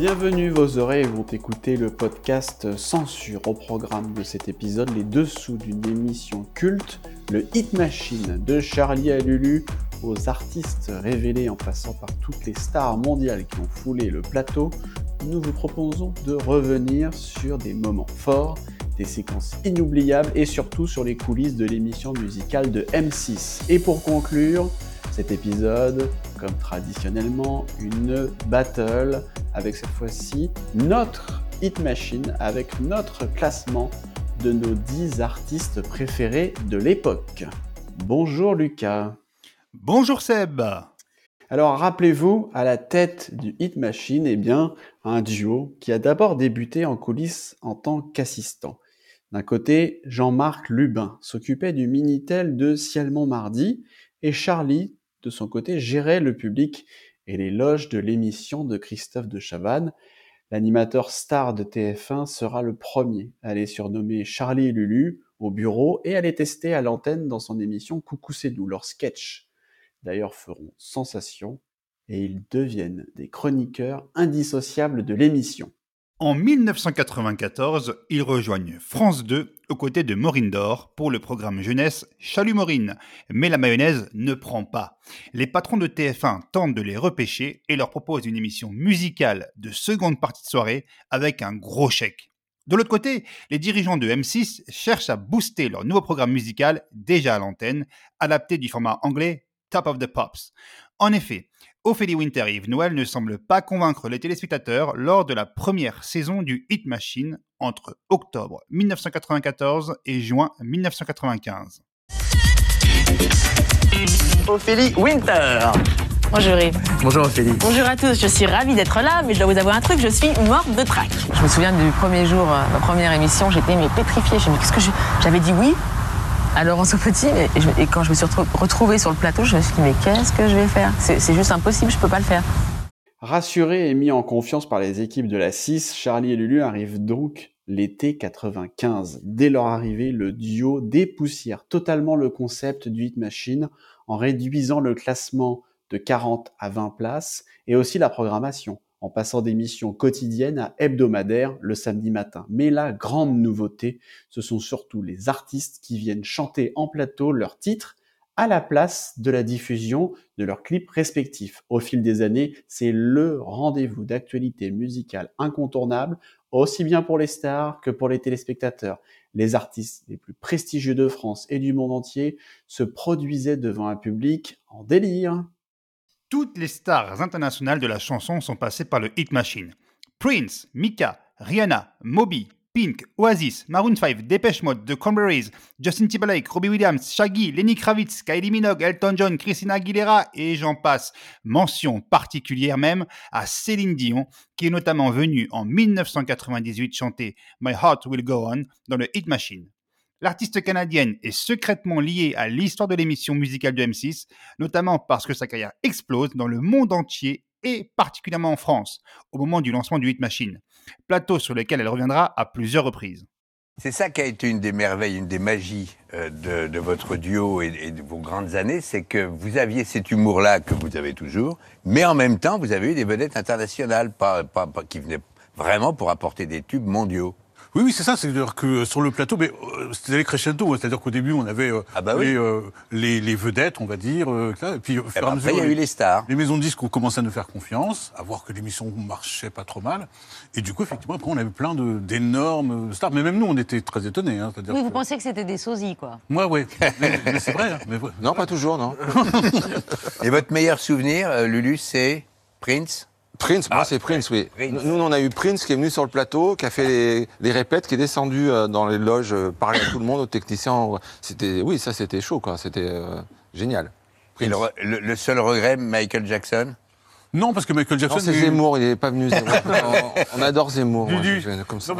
Bienvenue, vos oreilles vont écouter le podcast Censure au programme de cet épisode, les dessous d'une émission culte, le Hit Machine de Charlie à Lulu aux artistes révélés en passant par toutes les stars mondiales qui ont foulé le plateau, nous vous proposons de revenir sur des moments forts, des séquences inoubliables et surtout sur les coulisses de l'émission musicale de M6. Et pour conclure cet épisode, comme traditionnellement, une battle avec cette fois-ci notre hit machine avec notre classement de nos 10 artistes préférés de l'époque. Bonjour Lucas. Bonjour Seb. Alors rappelez-vous, à la tête du Hit Machine, eh bien, un duo qui a d'abord débuté en coulisses en tant qu'assistant. D'un côté, Jean-Marc Lubin s'occupait du Minitel de Ciel Mardi et Charlie, de son côté, gérait le public et les loges de l'émission de Christophe de Chavannes. L'animateur star de TF1 sera le premier à les surnommer Charlie et Lulu au bureau et à les tester à l'antenne dans son émission Coucou c'est nous, leur sketch. D'ailleurs feront sensation et ils deviennent des chroniqueurs indissociables de l'émission. En 1994, ils rejoignent France 2 aux côtés de Maureen Dor pour le programme jeunesse Chalut Maureen. Mais la mayonnaise ne prend pas. Les patrons de TF1 tentent de les repêcher et leur proposent une émission musicale de seconde partie de soirée avec un gros chèque. De l'autre côté, les dirigeants de M6 cherchent à booster leur nouveau programme musical déjà à l'antenne, adapté du format anglais Top of the Pops. En effet, Ophélie Winter et Yves Noël ne semblent pas convaincre les téléspectateurs lors de la première saison du Hit Machine entre octobre 1994 et juin 1995. Ophélie Winter. Bonjour Yves. Bonjour Ophélie. Bonjour à tous, je suis ravie d'être là, mais je dois vous avouer un truc, je suis morte de trac. Je me souviens du premier jour, euh, ma première émission, j'étais mais pétrifiée. Je me qu'est-ce que je... J'avais dit oui, à Laurence Petit. Et, quand je me suis retrouvée sur le plateau, je me suis dit, mais qu'est-ce que je vais faire? C'est juste impossible, je peux pas le faire. Rassurés et mis en confiance par les équipes de la 6, Charlie et Lulu arrivent donc l'été 95. Dès leur arrivée, le duo dépoussière totalement le concept du Hit Machine en réduisant le classement de 40 à 20 places et aussi la programmation en passant d'émissions quotidiennes à hebdomadaires le samedi matin. Mais la grande nouveauté, ce sont surtout les artistes qui viennent chanter en plateau leurs titres à la place de la diffusion de leurs clips respectifs. Au fil des années, c'est le rendez-vous d'actualité musicale incontournable, aussi bien pour les stars que pour les téléspectateurs. Les artistes les plus prestigieux de France et du monde entier se produisaient devant un public en délire. Toutes les stars internationales de la chanson sont passées par le Hit Machine. Prince, Mika, Rihanna, Moby, Pink, Oasis, Maroon 5, Depeche Mode, The Cranberries, Justin Timberlake, Robbie Williams, Shaggy, Lenny Kravitz, Kylie Minogue, Elton John, Christina Aguilera et j'en passe. Mention particulière même à Céline Dion, qui est notamment venue en 1998 chanter My Heart Will Go On dans le Hit Machine. L'artiste canadienne est secrètement liée à l'histoire de l'émission musicale de M6, notamment parce que sa carrière explose dans le monde entier et particulièrement en France, au moment du lancement du Hit Machine, plateau sur lequel elle reviendra à plusieurs reprises. C'est ça qui a été une des merveilles, une des magies euh, de, votre duo et, de vos grandes années, c'est que vous aviez cet humour-là que vous avez toujours, mais en même temps, vous avez eu des vedettes internationales qui venaient vraiment pour apporter des tubes mondiaux. Oui, oui, c'est ça. C'est-à-dire que euh, sur le plateau, mais euh, c'était crescendo. Hein. C'est-à-dire qu'au début, on avait euh, ah bah les, les, vedettes, on va dire. et puis, au fur et à mesure, il y a eu les stars. Les maisons de disques ont commencé à nous faire confiance, à voir que l'émission marchait pas trop mal. Et du coup, effectivement, après, on avait plein d'énormes stars. Mais même nous, on était très étonnés. Hein. Oui, vous pensiez que c'était des sosies, quoi. Moi, oui. mais, c'est vrai. Hein. Mais... Non, pas toujours, non. et votre meilleur souvenir, Lulu, c'est Prince? Prince, moi ah, c'est Prince, oui. Nous, on a eu Prince qui est venu sur le plateau, qui a fait les, les répètes, qui est descendu euh, dans les loges, euh, parler à tout le monde, aux techniciens. C'était, oui, ça c'était chaud, quoi. C'était euh, génial. Et le, seul regret, Michael Jackson? Non, parce que Michael Jackson. c'est Zemmour, il n'est pas venu. on, adore Zemmour. comme ça.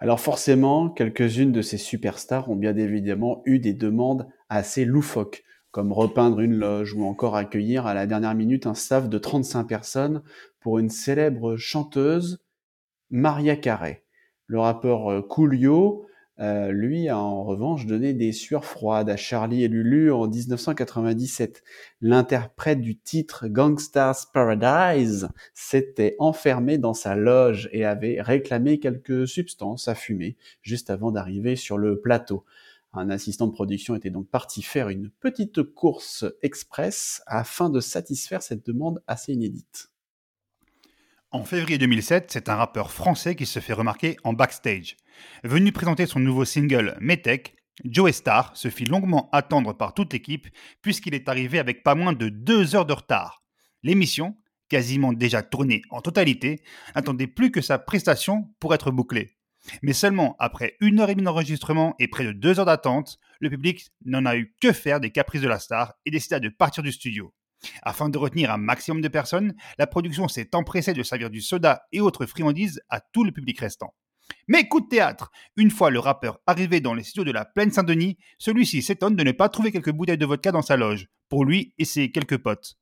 Alors forcément, quelques-unes de ces superstars ont bien évidemment eu des demandes assez loufoques comme repeindre une loge ou encore accueillir à la dernière minute un staff de 35 personnes pour une célèbre chanteuse, Maria Carey. Le rappeur euh, Coolio euh, lui a en revanche donné des sueurs froides à Charlie et Lulu en 1997. L'interprète du titre Gangsta's Paradise s'était enfermé dans sa loge et avait réclamé quelques substances à fumer juste avant d'arriver sur le plateau. Un assistant de production était donc parti faire une petite course express afin de satisfaire cette demande assez inédite. En février 2007, c'est un rappeur français qui se fait remarquer en backstage. Venu présenter son nouveau single Metech, Joe Star se fit longuement attendre par toute l'équipe puisqu'il est arrivé avec pas moins de deux heures de retard. L'émission, quasiment déjà tournée en totalité, n'attendait plus que sa prestation pour être bouclée. Mais seulement après une heure et demie d'enregistrement et près de deux heures d'attente, le public n'en a eu que faire des caprices de la star et décida de partir du studio. Afin de retenir un maximum de personnes, la production s'est empressée de servir du soda et autres friandises à tout le public restant. Mais coup de théâtre Une fois le rappeur arrivé dans les studios de la Plaine Saint-Denis, celui-ci s'étonne de ne pas trouver quelques bouteilles de vodka dans sa loge, pour lui et ses quelques potes.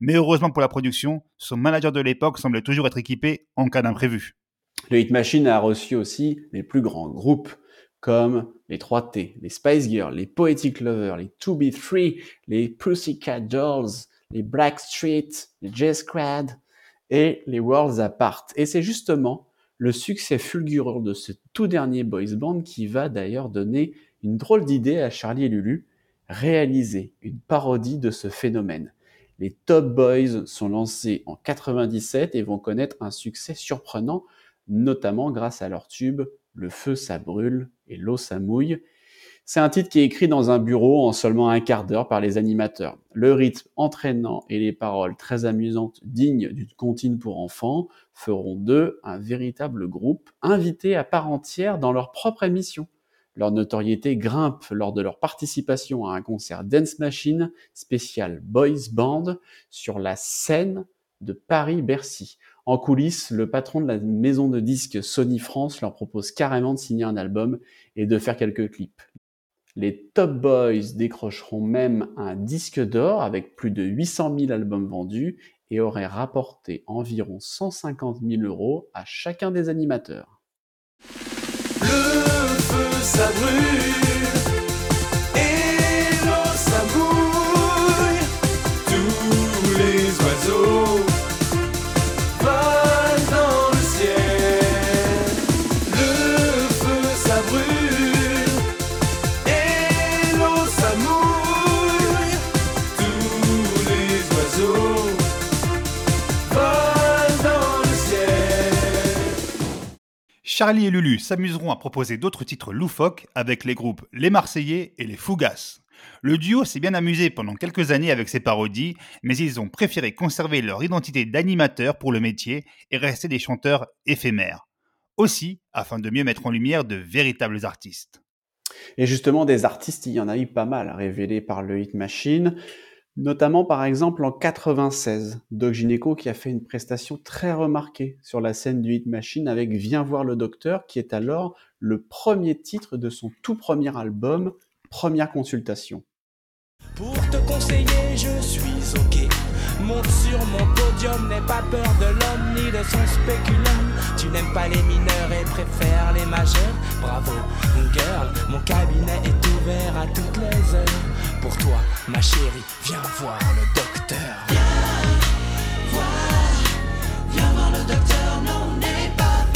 Mais heureusement pour la production, son manager de l'époque semblait toujours être équipé en cas d'imprévu. Le Hit Machine a reçu aussi les plus grands groupes comme les 3T, les Spice Girls, les Poetic Lovers, les 2B3, les Pussycat Dolls, les Black Street, les Jazz Crowd et les Worlds Apart. Et c'est justement le succès fulgurant de ce tout dernier boys band qui va d'ailleurs donner une drôle d'idée à Charlie et Lulu, réaliser une parodie de ce phénomène. Les Top Boys sont lancés en 97 et vont connaître un succès surprenant, notamment grâce à leur tube Le feu ça brûle et l'eau ça mouille, c'est un titre qui est écrit dans un bureau en seulement un quart d'heure par les animateurs. Le rythme entraînant et les paroles très amusantes dignes d'une comptine pour enfants feront d'eux un véritable groupe invité à part entière dans leur propre émission. Leur notoriété grimpe lors de leur participation à un concert Dance Machine spécial Boys Band sur la scène de Paris-Bercy. En coulisses, le patron de la maison de disques Sony France leur propose carrément de signer un album et de faire quelques clips. Les Top Boys décrocheront même un disque d'or avec plus de 800 000 albums vendus et auraient rapporté environ 150 000 euros à chacun des animateurs. Le feu, ça Charlie et Lulu s'amuseront à proposer d'autres titres loufoques avec les groupes Les Marseillais et Les Fougasses. Le duo s'est bien amusé pendant quelques années avec ces parodies, mais ils ont préféré conserver leur identité d'animateurs pour le métier et rester des chanteurs éphémères. Aussi, afin de mieux mettre en lumière de véritables artistes. Et justement, des artistes, il y en a eu pas mal révélés par le Hit Machine, notamment par exemple en 96, Doc Gineco qui a fait une prestation très remarquée sur la scène du Hit Machine avec Viens voir le docteur, qui est alors le premier titre de son tout premier album, Première consultation. Pour te conseiller, je suis ok. Monte sur mon podium, n'aie pas peur de l'homme ni de son spéculum. Tu n'aimes pas les mineurs et préfères les majeurs. Bravo, girl, mon cabinet est ouvert à toutes les heures. Pour toi, ma chérie, viens voir le docteur. Voir, viens voir le docteur, pas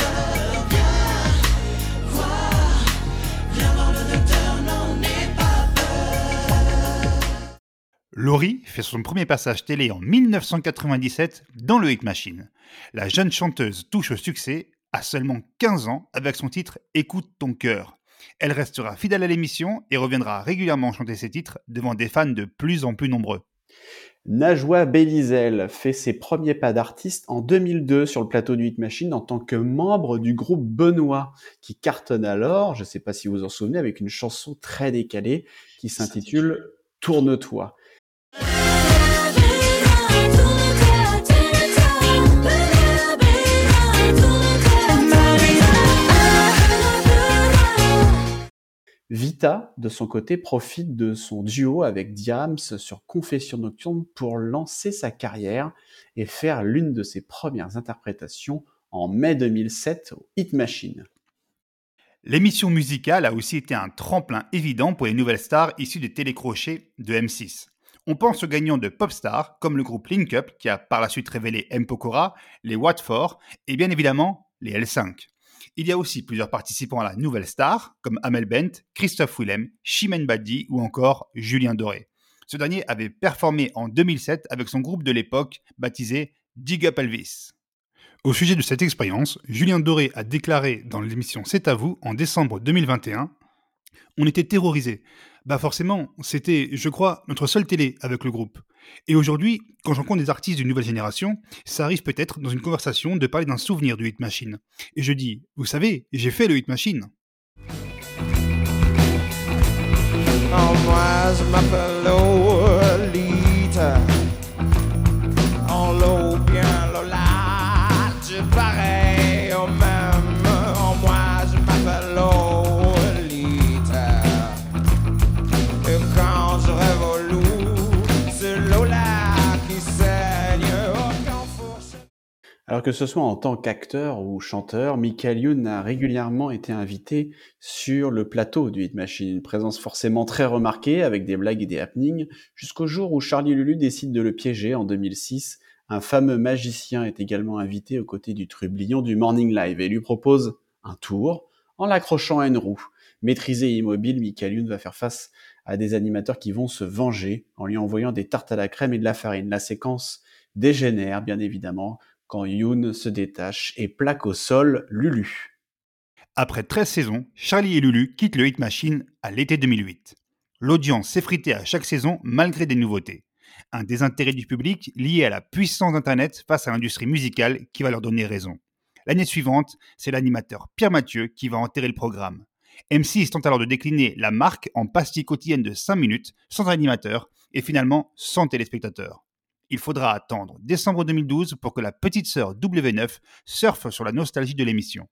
Laurie fait son premier passage télé en 1997 dans le Hit Machine. La jeune chanteuse touche au succès à seulement 15 ans avec son titre Écoute ton cœur. Elle restera fidèle à l'émission et reviendra régulièrement chanter ses titres devant des fans de plus en plus nombreux. Najwa Belizel fait ses premiers pas d'artiste en 2002 sur le plateau du Hit Machine en tant que membre du groupe Benoît, qui cartonne alors, je ne sais pas si vous vous en souvenez, avec une chanson très décalée qui s'intitule Tourne-toi. Vita, de son côté, profite de son duo avec Diams sur Confession Nocturne pour lancer sa carrière et faire l'une de ses premières interprétations en mai 2007 au Hit Machine. L'émission musicale a aussi été un tremplin évident pour les nouvelles stars issues des télécrochets de M6. On pense aux gagnants de Popstar, comme le groupe Link Up, qui a par la suite révélé M. Pokora, les Watford et bien évidemment les L5. Il y a aussi plusieurs participants à la nouvelle star, comme Amel Bent, Christophe Willem, Chimène Badi ou encore Julien Doré. Ce dernier avait performé en 2007 avec son groupe de l'époque, baptisé Dig Up Elvis. Au sujet de cette expérience, Julien Doré a déclaré dans l'émission C'est à vous en décembre 2021 On était terrorisés. Bah forcément, c'était, je crois, notre seule télé avec le groupe. Et aujourd'hui, quand j'en compte des artistes d'une nouvelle génération, ça arrive peut-être dans une conversation de parler d'un souvenir du Hit Machine. Et je dis, vous savez, j'ai fait le Hit Machine. Alors que ce soit en tant qu'acteur ou chanteur, Michael Youn a régulièrement été invité sur le plateau du Hit Machine, une présence forcément très remarquée avec des blagues et des happenings, jusqu'au jour où Charlie Lulu décide de le piéger en 2006. Un fameux magicien est également invité aux côtés du trublion du Morning Live et lui propose un tour en l'accrochant à une roue. Maîtrisé et immobile, Michael Youn va faire face à des animateurs qui vont se venger en lui envoyant des tartes à la crème et de la farine. La séquence dégénère, bien évidemment, quand Youn se détache et plaque au sol Lulu. Après 13 saisons, Charlie et Lulu quittent le Hit Machine à l'été 2008. L'audience s'effritait à chaque saison malgré des nouveautés. Un désintérêt du public lié à la puissance d'Internet face à l'industrie musicale qui va leur donner raison. L'année suivante, c'est l'animateur Pierre Mathieu qui va enterrer le programme. M6 tente alors de décliner la marque en pastille quotidienne de 5 minutes, sans animateur et finalement sans téléspectateurs. Il faudra attendre décembre 2012 pour que la petite sœur W9 surfe sur la nostalgie de l'émission.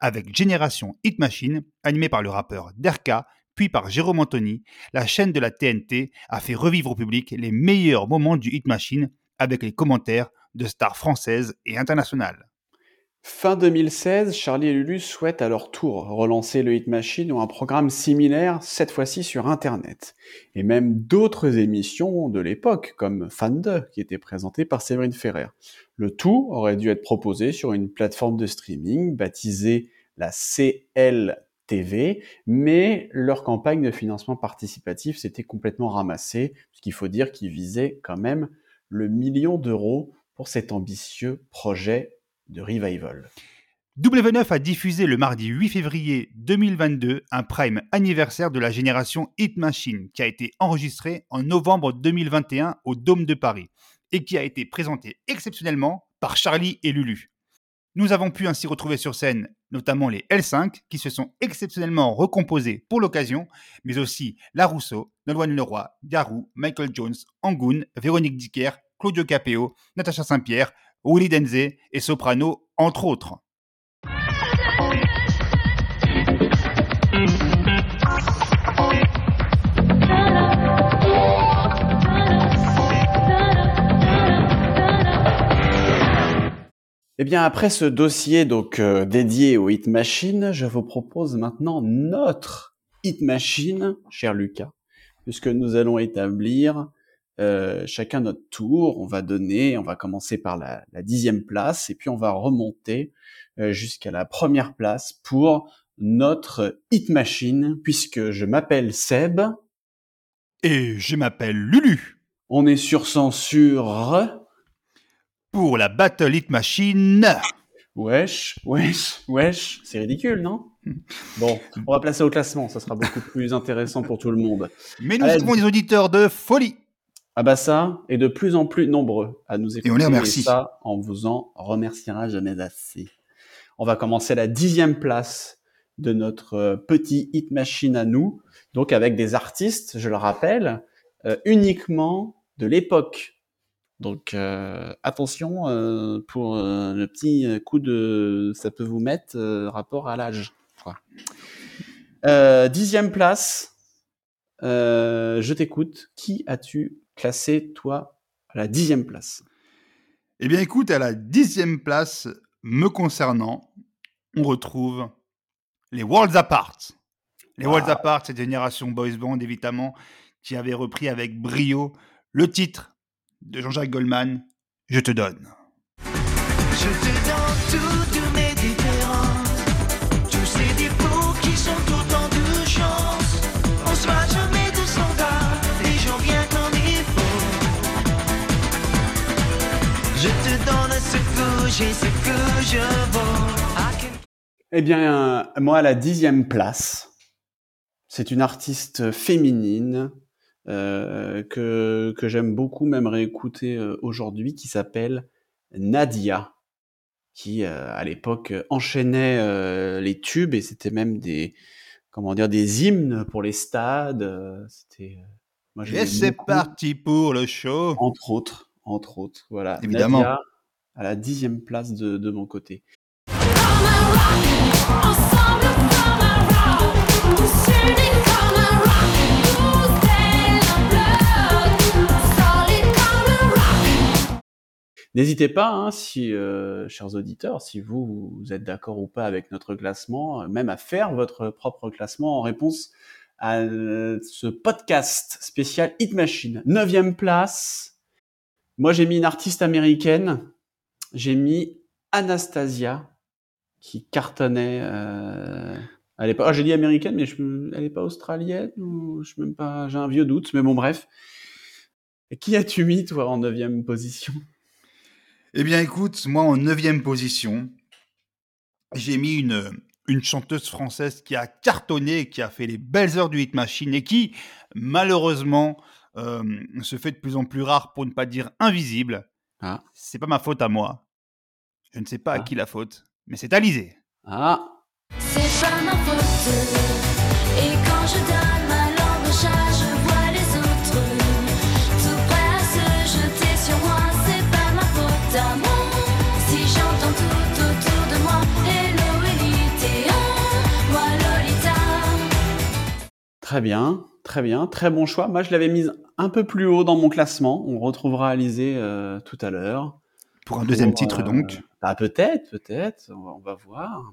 Avec Génération Hit Machine, animée par le rappeur Derka, puis par Jérôme Anthony, la chaîne de la TNT a fait revivre au public les meilleurs moments du Hit Machine avec les commentaires de stars françaises et internationales. Fin 2016, Charlie et Lulu souhaitent à leur tour relancer le Hit Machine ou un programme similaire, cette fois-ci sur Internet. Et même d'autres émissions de l'époque, comme Fan 2, qui était présentée par Séverine Ferrer. Le tout aurait dû être proposé sur une plateforme de streaming baptisée la CLTV, mais leur campagne de financement participatif s'était complètement ramassée, puisqu'il faut dire qu'ils visaient quand même le million d'euros pour cet ambitieux projet de revival. W9 a diffusé le mardi 8 février 2022 un prime anniversaire de la génération Hit Machine qui a été enregistré en novembre 2021 au Dôme de Paris et qui a été présenté exceptionnellement par Charlie et Lulu. Nous avons pu ainsi retrouver sur scène notamment les L5 qui se sont exceptionnellement recomposés pour l'occasion, mais aussi La Rousseau, Nolwenn Leroy, Garou, Michael Jones, Angoun, Véronique Dicker, Claudio Capeo, Natacha Saint-Pierre, Willy Denze et Soprano, entre autres. Eh bien, après ce dossier donc euh, dédié au Hit Machine, je vous propose maintenant notre Hit Machine, cher Lucas, puisque nous allons établir euh, chacun notre tour. On va donner, on va commencer par la, la dixième place, et puis on va remonter euh, jusqu'à la première place pour notre Hit Machine, puisque je m'appelle Seb. Et je m'appelle Lulu. On est sur censure. Pour la Battle Hit Machine. Wesh, wesh, wesh. C'est ridicule, non? Bon, on va placer au classement, ça sera beaucoup plus intéressant pour tout le monde. Mais nous Allez. avons des auditeurs de folie. Ah bah ça, et de plus en plus nombreux à nous écouter. Et on les remercie. ça, on vous en remerciera jamais assez. On va commencer la dixième place de notre euh, petit hit machine à nous, donc avec des artistes, je le rappelle, euh, uniquement de l'époque. Donc euh, attention euh, pour le petit coup de, ça peut vous mettre rapport à l'âge. dixième place, je t'écoute. Qui as-tu classé, toi, à la dixième place Eh bien, écoute, à la dixième place, me concernant, on retrouve les Worlds Apart. Les Wow. Worlds Apart, c'est une génération boys band, évidemment, qui avait repris avec brio le titre de Jean-Jacques Goldman, Je te donne. Je te donne toutes j'ai, ce que je vaux. I can Eh bien, moi, à la dixième place, c'est une artiste féminine euh, que, que j'aime beaucoup, même réécouter euh, aujourd'hui, qui s'appelle Nadia, qui euh, à l'époque enchaînait euh, les tubes et c'était même des comment dire des hymnes pour les stades. C'était moi Et c'est parti pour le show. entre autres, entre autres, voilà. Évidemment. Nadia à la dixième place de, de mon côté. N'hésitez pas, hein, si, euh, chers auditeurs, si vous, vous êtes d'accord ou pas avec notre classement, euh, même à faire votre propre classement en réponse à euh, ce podcast spécial Hit Machine. Neuvième place. Moi, j'ai mis une artiste américaine. J'ai mis Anastasia, qui cartonnait euh, à l'époque. Ah, j'ai dit américaine, mais elle n'est pas australienne ou je même pas. J'ai un vieux doute, mais bon, bref. Qui as-tu mis, toi, en neuvième position? Eh bien, écoute, moi, en neuvième position, j'ai mis une, une chanteuse française qui a cartonné, qui a fait les belles heures du Hit Machine et qui, malheureusement, euh, se fait de plus en plus rare, pour ne pas dire invisible. Ah. C'est pas ma faute à moi. Je ne sais pas à Ah. qui la faute, mais c'est Alizé. Ah, C'est pas ma faute. Et quand je donne ma langue au chat, je vois les autres. Tout prêt à se jeter sur moi, c'est pas ma faute à moi. Si j'entends tout autour de moi, hello Elite, moi Lolita. très bien, très bien, très bon choix. Moi, je l'avais mise un peu plus haut dans mon classement. On retrouvera Alizé euh, tout à l'heure. Pour un deuxième titre, euh, donc. Bah, peut-être, peut-être. On va, on va voir.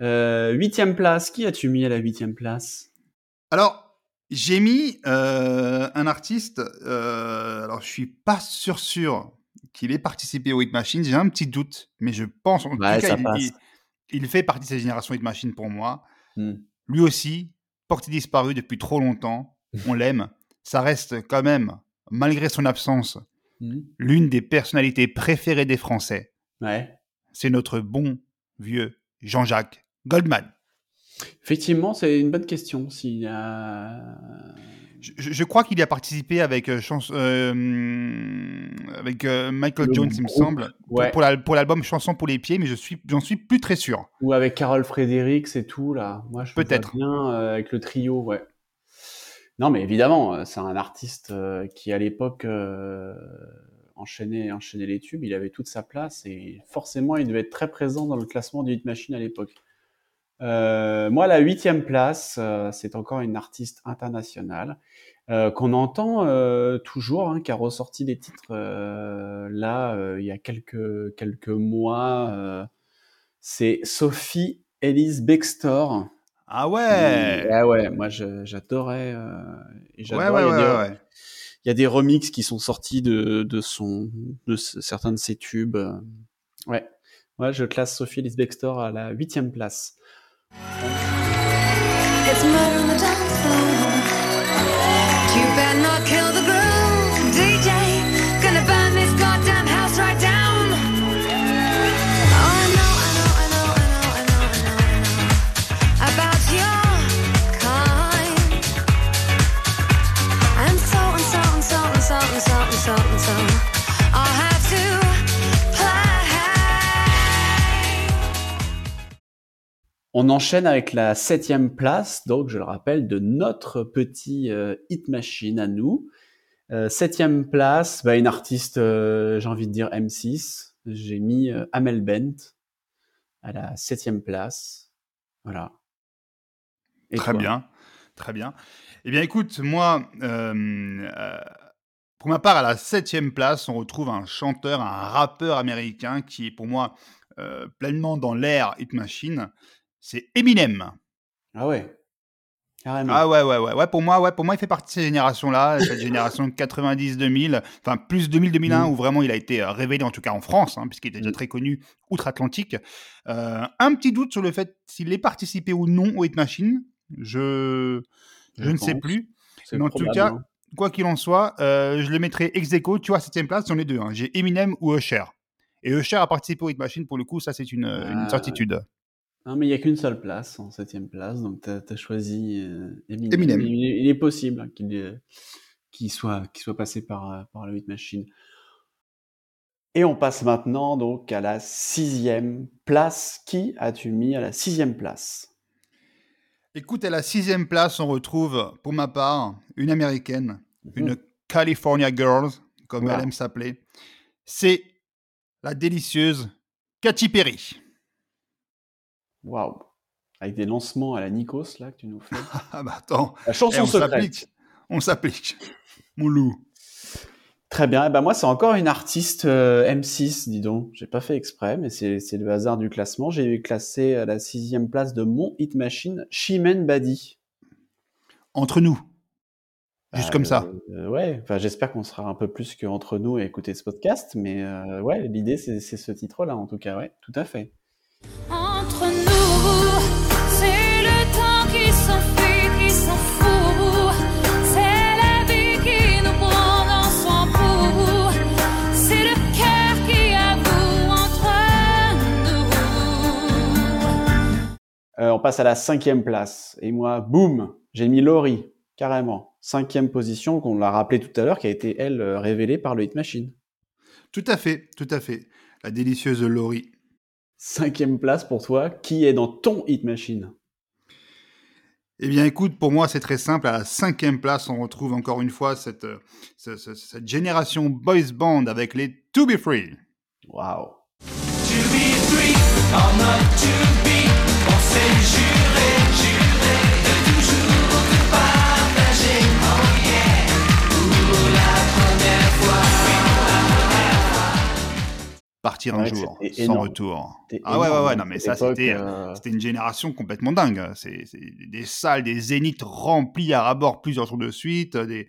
Euh, huitième place. Qui as-tu mis à la huitième place? Alors, j'ai mis un artiste. alors, je suis pas sûr sûr qu'il ait participé au Hit Machine. J'ai un petit doute, mais je pense en Ouais, tout cas, ça il, passe. il- il fait partie de cette génération Hit Machine pour moi. Hmm. Lui aussi, porté disparu depuis trop longtemps. On l'aime. Ça reste quand même, malgré son absence, Hmm. l'une des personnalités préférées des Français. Ouais. C'est notre bon vieux Jean-Jacques Goldman. Effectivement, c'est une bonne question. S'il a... Je, crois qu'il y a participé avec, euh, chans- euh, avec euh, Michael Le Jones, il me semble, pour- ouais. pour, la- pour l'album Chanson pour les pieds, mais je suis, j'en suis plus très sûr. Ou avec Carole Fredericks et tout, là. Moi, je Peut-être. bien euh, avec le trio, ouais. Non, mais évidemment, c'est un artiste qui, à l'époque, enchaînait, enchaînait les tubes. Il avait toute sa place et forcément, il devait être très présent dans le classement du Hit Machine à l'époque. Euh, moi, la huitième place, euh, c'est encore une artiste internationale euh, qu'on entend euh, toujours, hein, qui a ressorti des titres euh, là euh, il y a quelques quelques mois. euh, c'est Sophie Elise Bextor. Ah ouais Ah ouais, moi j'adorais. euh, Ouais, ouais, il, y a ouais, des, ouais, ouais. il y a des remixes qui sont sortis de, de son, de ce- certains de ses tubes. Ouais, moi je classe Sophie Elise Bextor à la huitième place. It's murder on the dance floor. You On enchaîne avec la septième place, donc je le rappelle, de notre petit euh, hit machine à nous. Euh, septième place, bah, une artiste, euh, j'ai envie de dire M6. J'ai mis Amel Bent à la septième place. Voilà. Et Très bien, très bien. Eh bien, écoute, moi, pour ma part, à la septième place, on retrouve un chanteur, un rappeur américain qui est pour moi pleinement dans l'ère Hit Machine. C'est Eminem. Ah ouais. Carrément. Ah ouais, ouais, ouais, ouais. Pour moi, ouais, pour moi, il fait partie de ces générations-là, cette génération 90-2000, enfin plus 2000-2001, Mm. où vraiment il a été euh, révélé, en tout cas en France, hein, puisqu'il était déjà Mm. très connu outre-Atlantique. Euh, un petit doute sur le fait s'il ait participé ou non au Hit Machine. Je, je, Je ne sais plus. Mais en tout cas, hein. quoi qu'il en soit, euh, je le mettrai ex aequo, tu vois, à septième place, sur les deux. hein. J'ai Eminem ou Usher. Et Usher a participé au Hit Machine, pour le coup, ça c'est une, une certitude. Non, mais il n'y a qu'une seule place en septième place, donc tu as, choisi euh, Eminem. Eminem. Il, est- il est possible qu'il euh, qu'il soit, passé par, euh, par le Hit Machine. Et on passe maintenant donc à la sixième place. Qui as-tu mis à la sixième place? Écoute, à la sixième place, on retrouve, pour ma part, une américaine, Mhm. une California Girls, comme elle aime s'appeler. C'est la délicieuse Katy Perry. Waouh Avec des lancements à la Nikos, là, que tu nous fais. Ah bah attends, La eh, chanson on secrète. s'applique. On s'applique. Mon loup. Très bien. Eh ben moi, c'est encore une artiste euh, M6, dis donc. J'ai pas fait exprès, mais c'est c'est le hasard du classement. J'ai classé à la sixième place de mon hit machine, Chimène Badi. Entre nous. Juste Bah, comme ça. euh, ouais. Enfin, j'espère qu'on sera un peu plus qu'entre nous à écouter ce podcast, mais euh, ouais, l'idée c'est c'est ce titre-là, en tout cas. Ouais, tout à fait. Entre Euh, on passe à la cinquième place. Et moi, boum, j'ai mis Laurie, carrément. Cinquième position, qu'on l'a rappelé tout à l'heure, qui a été, elle, euh, révélée par le Hit Machine. Tout à fait, tout à fait. La délicieuse Laurie. Cinquième place pour toi, qui est dans ton Hit Machine? Eh bien, écoute, pour moi, c'est très simple. À la cinquième place, on retrouve encore une fois cette, euh, cette génération boys band avec les To Be Free. Waouh Partir un jour, sans retour. Ah ouais, ouais, ouais, non, mais ça, c'était euh, c'était une génération complètement dingue. C'est des salles, des zéniths remplis à rabord plusieurs jours de suite. Des...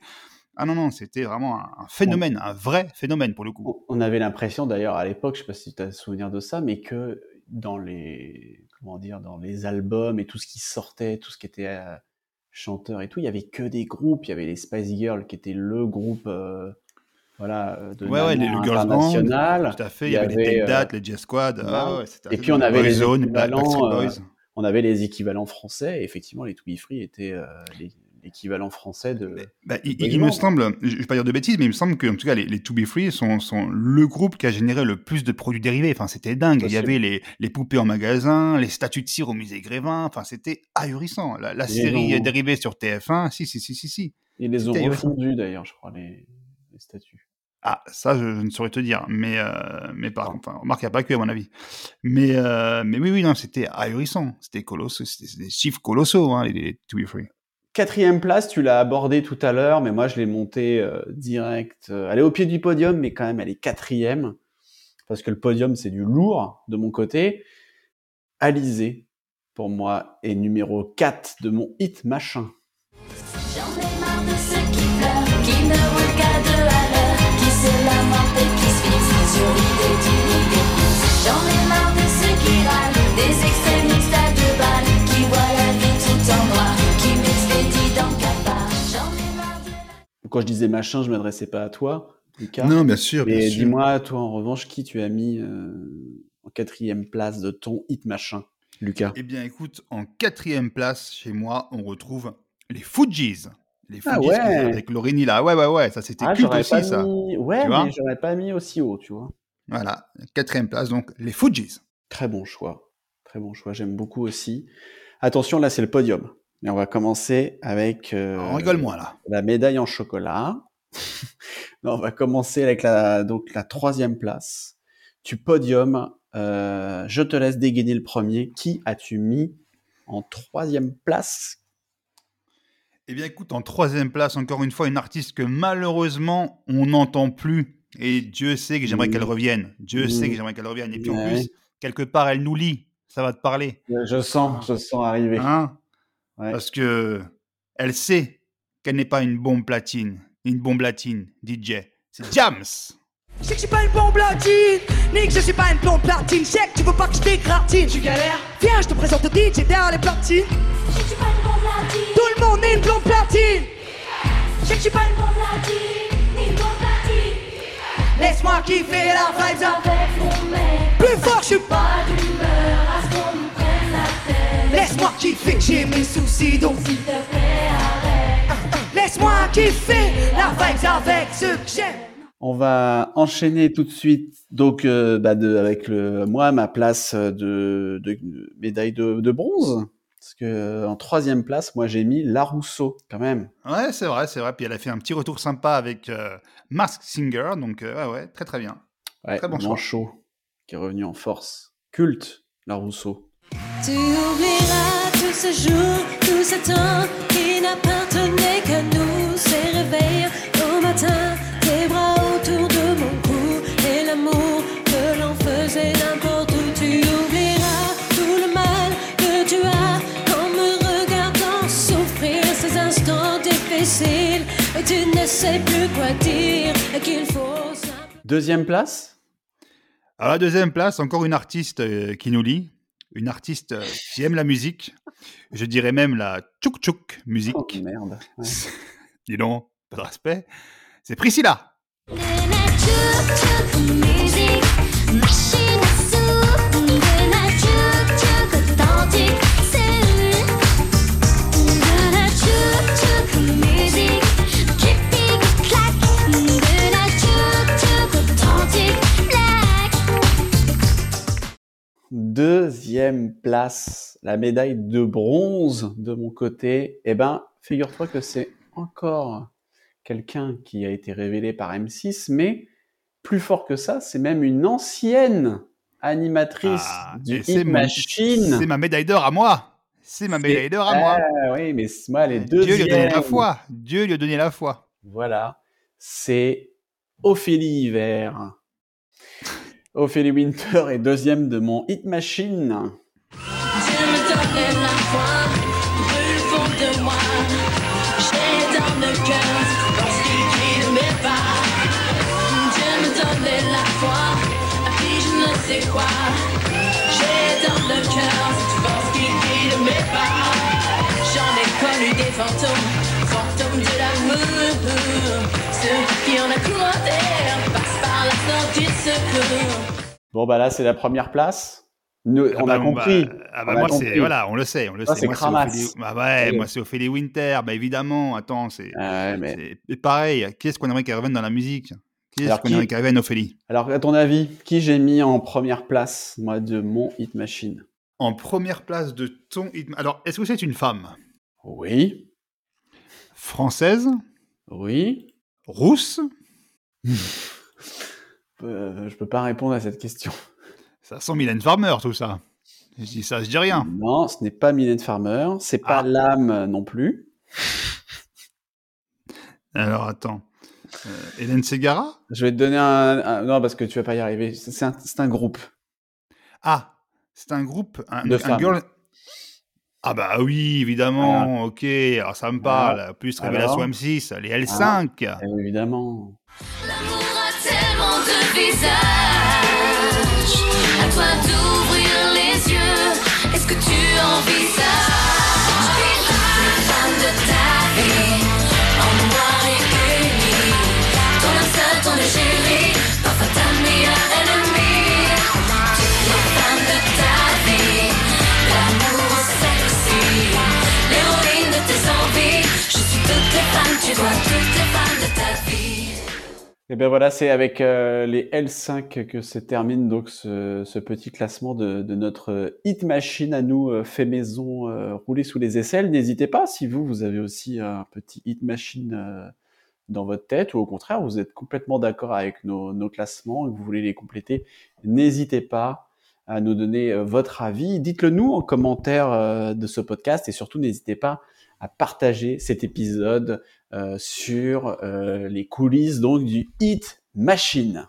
Ah non, non, c'était vraiment un, un phénomène, un vrai phénomène pour le coup. On avait l'impression d'ailleurs à l'époque, je sais pas si tu as souvenir de ça, mais que dans les comment dire, dans les albums et tout ce qui sortait, tout ce qui était euh, chanteur et tout, il y avait que des groupes. Il y avait les Spice Girls qui étaient le groupe, euh, voilà, euh, de Ouais, ouais, les, le Girls Band, international. tout à fait. Il y, avait les Take That, les Jazz Squad. ah ouais, et puis on avait les Back- équivalents, on avait les équivalents français. Et effectivement, les To Be Free étaient les- l'équivalent français de. Bah, il, de il Boyzone. me semble, je ne vais pas dire de bêtises, mais il me semble que en tout cas les, les To Be Free sont, sont le groupe qui a généré le plus de produits dérivés. Enfin, c'était dingue. Il y avait les, les poupées en magasin, les statues de cire au musée Grévin. Enfin, c'était ahurissant. La, série dérivée sur TF1, si, si, si, si, si. Ils les ont refondus d'ailleurs, je crois, les, les statues. Ah, ça, je, je ne saurais te dire. Mais, euh, mais par contre, enfin, remarque, il n'y a pas que, à mon avis. Mais, euh, mais oui, oui, non, c'était ahurissant. C'était colossal. C'était des chiffres colossaux, hein, les, les To Be Free. Quatrième place, tu l'as abordé tout à l'heure, mais moi je l'ai monté euh, direct. Euh, elle est au pied du podium, mais quand même elle est quatrième. Parce que le podium c'est du lourd de mon côté. Alizé, pour moi, est numéro 4 de mon hit machin. Quand je disais machin, je m'adressais pas à toi, Lucas. Non, bien sûr, Mais dis-moi, toi en revanche, qui tu as mis euh, en quatrième place de ton hit machin, Lucas? Eh bien, écoute, en quatrième place, chez moi, on retrouve les Fujis. Les Fujis Ah ouais. avec Laurie là. Ouais, ouais, ouais, ça c'était Ah, culte aussi, pas ça. mis... Ouais, Tu mais j'aurais pas mis aussi haut, tu vois. Voilà, quatrième place, donc les Fujis. Très bon choix. Très bon choix. J'aime beaucoup aussi. Attention, là, c'est le podium. Et on va commencer avec euh, On rigole moins, là. la médaille en chocolat. Non, on va commencer avec la, donc, la troisième place du podium. Euh, je te laisse dégainer le premier. Qui as-tu mis en troisième place? Eh bien, écoute, en troisième place, encore une fois, une artiste que malheureusement, on n'entend plus. Et Dieu sait que j'aimerais Mmh. qu'elle revienne. Dieu Mmh. sait que j'aimerais qu'elle revienne. Et puis en plus, quelque part, elle nous lie. ça va te parler. Je sens, je sens arriver. Hein? Ouais. Parce que elle sait qu'elle n'est pas une bombe platine, une bombe latine, DJ. C'est Jams. Je sais que je suis pas une bombe platine, ni que je suis pas une blonde platine. Je sais que tu veux pas que je t'égratine. Tu galères Viens, je te présente le DJ derrière les platines. Je sais que je suis pas une bombe platine. Tout le monde est une blonde platine. Je sais que je suis pas une bombe platine. Ni une bombe platine. Laisse-moi kiffer la vibe. Avec mon mec. Plus fort, je suis Pas d'humeur à ce qu'on Laisse-moi kiffer, j'ai mes soucis donc. S'il te plaît, arrête. Laisse-moi kiffer la vibe avec ceux que j'aime. On va enchaîner tout de suite donc euh, bah, de, avec le moi ma place de, de, de médaille de, de bronze parce que euh, en troisième place moi j'ai mis La Rousseau quand même. Ouais, c'est vrai, c'est vrai. Puis elle a fait un petit retour sympa avec euh, Mask Singer, donc euh, ouais, ouais, très très bien. Ouais, Très bon choix. manchot qui est revenu en force. Culte La Rousseau. Tu oublieras tous ces jours, tout ce temps qui n'appartenait qu'à nous. Ces réveils au matin, tes bras autour de mon cou et l'amour que l'on faisait n'importe où. Tu oublieras tout le mal que tu as en me regardant souffrir ces instants difficiles. Et tu ne sais plus quoi dire et qu'il faut. Deuxième place? À la deuxième place, encore une artiste euh, qui nous lit, une artiste euh, qui aime la musique. Je dirais même la tchouk tchouk musique. Oh merde. Ouais. Dis donc, pas de respect. C'est Priscilla. De la tchouk-tchouk musique, machine place, la médaille de bronze de mon côté. Eh ben, figure-toi que c'est encore quelqu'un qui a été révélé par M6, mais plus fort que ça, c'est même une ancienne animatrice Ah, du Hit Machine. C'est ma médaille d'or à moi. C'est ma médaille d'or à moi. Ah, oui, mais moi, les Dieu lui a donné la foi. Dieu lui a donné la foi. Voilà, c'est Ophélie Hiver. Ophélie Winter est deuxième de mon Hit Machine. Donnait la foi, brûle le fond de moi. J'ai dans le cœur qui guide mes pas. Dieu me donnait la foi, à qui je ne sais quoi. J'ai dans le cœur qui guide mes pas. J'en ai connu des fantômes, fantômes de l'amour. Ceux qui en a commandé passent par la sortie de secours. Bon, bah là, c'est la première place. Nous, Ah on bah a bon, compris. bah, ah bah On a moi, c'est compris. voilà, on le sait, on le sait. c'est Moi, Kramas. Ophélie- Bah ouais, Oui. moi c'est Ophélie Winter, bah évidemment. Attends, c'est Ouais, mais- pareil. Qui est-ce qu'on aimerait qu'elle revienne dans la musique? Qui est-ce Alors, qu'on qui- aimerait qu'elle revienne, Ophélie? Alors, à ton avis, qui j'ai mis en première place, moi, de mon Hit Machine? En première place de ton hit. Alors, est-ce que c'est une femme? Oui, française, oui. rousse? Euh, je peux pas répondre à cette question. Ça sent Mylène Farmer, tout ça. Je dis ça, je dis rien. Non, ce n'est pas Mylène Farmer. C'est pas Ah. l'âme non plus. Alors, attends. Euh, Hélène Ségara Je vais te donner un, un- Non, parce que tu vas pas y arriver. C'est un, groupe. Ah, c'est un groupe, un, De femmes. girl. Ah bah oui, évidemment, ok, alors ça me parle. Plus Révélation Alors? M6, les L5. Eh, évidemment. L'amour a tellement de visages. Toi d'ouvrir les yeux. Est-ce que tu envisages? Femme de ta vie Et ben voilà, c'est avec euh, les L5 que se termine donc ce, petit classement de, notre euh, hit machine à nous euh, fait maison euh, rouler sous les aisselles. N'hésitez pas si vous vous avez aussi un petit hit machine dans votre tête ou au contraire vous êtes complètement d'accord avec nos, classements et que vous voulez les compléter. N'hésitez pas à nous donner votre avis. Dites-le nous en commentaire de ce podcast et surtout n'hésitez pas à partager cet épisode euh, sur euh, les coulisses donc du Hit Machine.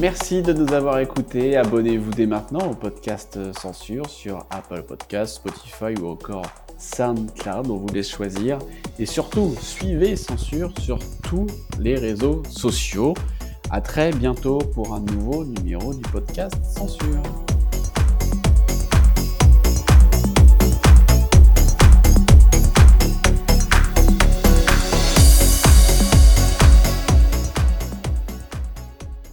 Merci de nous avoir écoutés. Abonnez-vous dès maintenant au podcast Censure sur Apple Podcasts, Spotify ou encore SoundCloud. On vous laisse choisir. Et surtout, suivez Censure sur tous les réseaux sociaux. À très bientôt pour un nouveau numéro du podcast Censure.